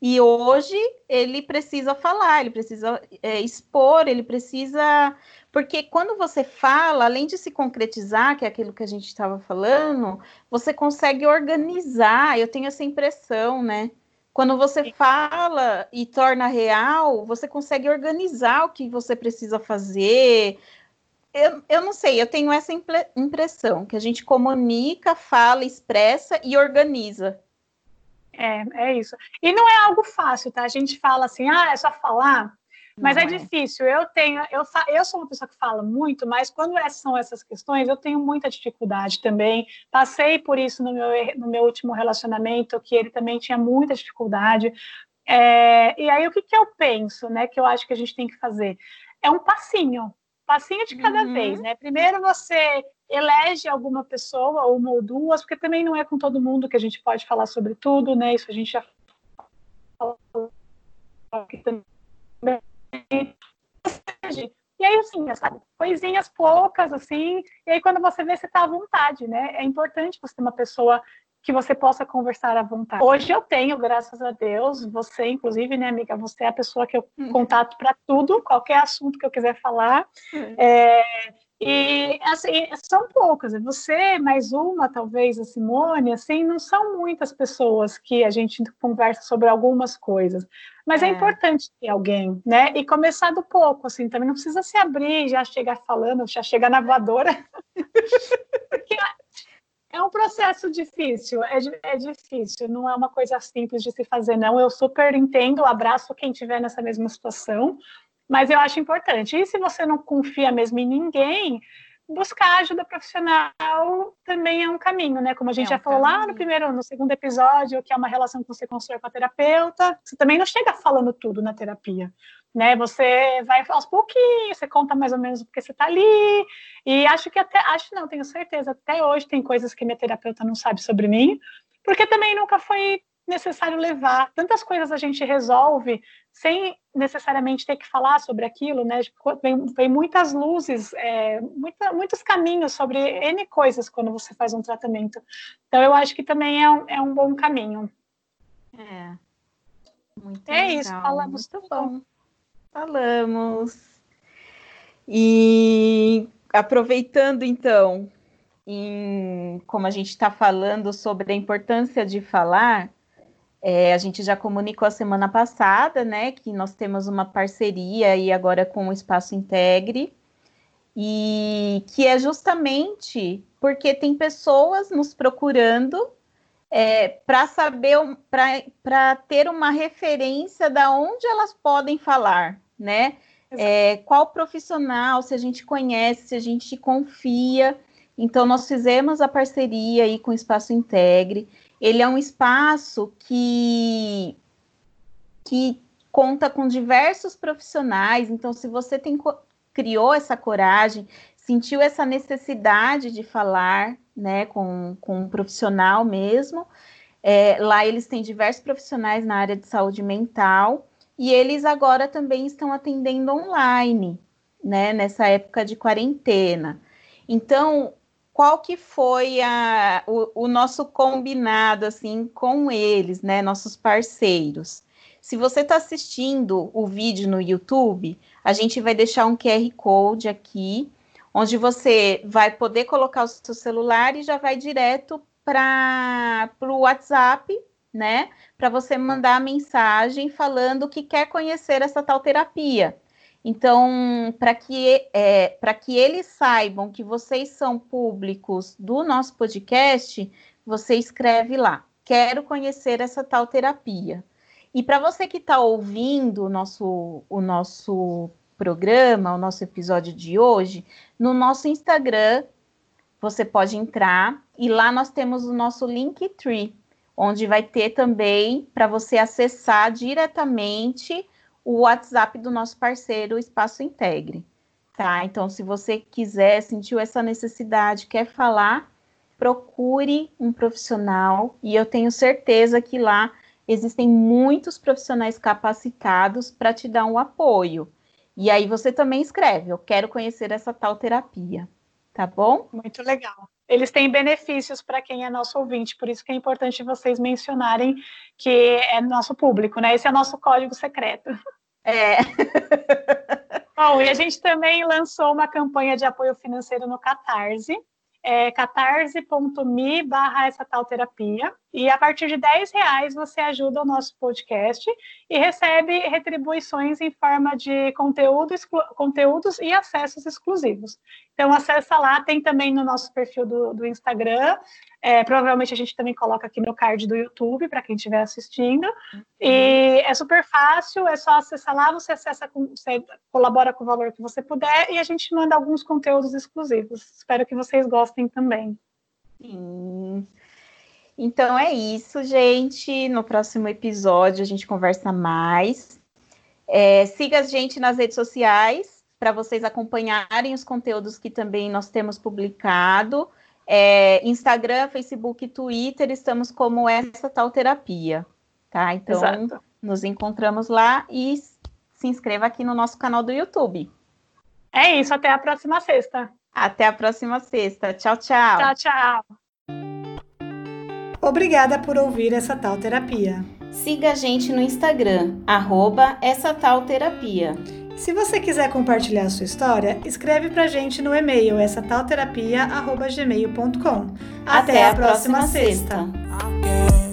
E hoje ele precisa falar, ele precisa é, expor, ele precisa. Porque quando você fala, além de se concretizar, que é aquilo que a gente estava falando, você consegue organizar. Eu tenho essa impressão, né? Quando você fala e torna real, você consegue organizar o que você precisa fazer. Eu, eu não sei, eu tenho essa impressão, que a gente comunica, fala, expressa e organiza. É, é isso. E não é algo fácil, tá? A gente fala assim, ah, é só falar, mas é, é, difícil. Eu tenho, eu, eu sou uma pessoa que fala muito, mas quando são essas questões, eu tenho muita dificuldade também. Passei por isso no meu, no meu último relacionamento, que ele também tinha muita dificuldade. É, e aí, o que, que eu penso, né, que eu acho que a gente tem que fazer? É um passinho. passinho de cada uhum. vez, né? Primeiro você elege alguma pessoa, uma ou duas, porque também não é com todo mundo que a gente pode falar sobre tudo, né? Isso a gente já falou aqui também. E aí, assim, sabe, coisinhas poucas, assim, e aí quando você vê, você tá à vontade, né? É importante você ter uma pessoa que você possa conversar à vontade. Hoje eu tenho, graças a Deus, você, inclusive, né, amiga, você é a pessoa que eu uhum. contato para tudo, qualquer assunto que eu quiser falar. Uhum. É, e, assim, são poucas. Você, mais uma, talvez, a Simone, assim, não são muitas pessoas que a gente conversa sobre algumas coisas. Mas é, é importante ter alguém, né? E começar do pouco, assim, também não precisa se abrir, já chegar falando, já chegar na voadora. Porque é um processo difícil, é, é, difícil, não é uma coisa simples de se fazer, não. Eu super entendo, abraço quem estiver nessa mesma situação, mas eu acho importante. E se você não confia mesmo em ninguém, buscar ajuda profissional também é um caminho, né? Como a gente é um já falou caminho. lá no primeiro, no segundo episódio, que é uma relação que você constrói com a terapeuta, você também não chega falando tudo na terapia né? Você vai aos pouquinhos, você conta mais ou menos porque você está ali. E acho que até, acho não, tenho certeza, até hoje tem coisas que minha terapeuta não sabe sobre mim, porque também nunca foi necessário levar. Tantas coisas a gente resolve sem necessariamente ter que falar sobre aquilo, né? Tipo, vem, vem muitas luzes, é, muita, muitos caminhos sobre N coisas quando você faz um tratamento. Então, eu acho que também é um, é um bom caminho. É. Muito é legal. isso, falamos muito bom. Falamos. E aproveitando então, em, como a gente está falando sobre a importância de falar, é, a gente já comunicou a semana passada, né, que nós temos uma parceria aí agora com o Espaço Integre, e que é justamente porque tem pessoas nos procurando é, para saber, para ter uma referência da onde elas podem falar, né? É, qual profissional, se a gente conhece, se a gente confia. Então, nós fizemos a parceria aí com o Espaço Integre. Ele é um espaço que, que conta com diversos profissionais. Então, se você tem, criou essa coragem, sentiu essa necessidade de falar, né, com, com um profissional mesmo. É, lá eles têm diversos profissionais na área de saúde mental e eles agora também estão atendendo online, né, nessa época de quarentena. Então, qual que foi a, o, o nosso combinado assim com eles, né, nossos parceiros? Se você está assistindo o vídeo no YouTube, a gente vai deixar um QR Code aqui onde você vai poder colocar o seu celular e já vai direto para o WhatsApp, né? Para você mandar a mensagem falando que quer conhecer essa tal terapia. Então, para que, é, que eles saibam que vocês são públicos do nosso podcast, você escreve lá: quero conhecer essa tal terapia. E para você que está ouvindo o nosso, o nosso programa, o nosso episódio de hoje, no nosso Instagram você pode entrar e lá nós temos o nosso Linktree, onde vai ter também para você acessar diretamente o WhatsApp do nosso parceiro Espaço Integre. Tá? Então, se você quiser, sentiu essa necessidade, quer falar, procure um profissional e eu tenho certeza que lá existem muitos profissionais capacitados para te dar um apoio. E aí você também escreve: Eu quero conhecer essa tal terapia. Tá bom? Muito legal. Eles têm benefícios para quem é nosso ouvinte, por isso que é importante vocês mencionarem que é nosso público, né? Esse é nosso código secreto. É. [LAUGHS] Bom, e a gente também lançou uma campanha de apoio financeiro no Catarse é catarse.me barra essa tal terapia. E a partir de 10 reais você ajuda o nosso podcast e recebe retribuições em forma de conteúdo, conteúdos e acessos exclusivos. Então acessa lá, tem também no nosso perfil do, do Instagram, é, provavelmente a gente também coloca aqui no card do YouTube para quem estiver assistindo. Uhum. E é super fácil, é só acessar lá, você acessa, com, você colabora com o valor que você puder e a gente manda alguns conteúdos exclusivos. Espero que vocês gostem também. Sim. Então é isso, gente. No próximo episódio a gente conversa mais. É, siga a gente nas redes sociais, para vocês acompanharem os conteúdos que também nós temos publicado. É, Instagram, Facebook, Twitter, estamos como essa tal terapia, tá? Então, Exato. nos encontramos lá e se inscreva aqui no nosso canal do YouTube. É isso, até a próxima sexta. Até a próxima sexta. Tchau, tchau. Tchau, tchau. Obrigada por ouvir essa tal terapia. Siga a gente no Instagram, arroba essa tal terapia. Se você quiser compartilhar a sua história, escreve pra gente no e-mail essa tal terapia, arroba gmail.com. Até, Até a próxima, próxima sexta. sexta.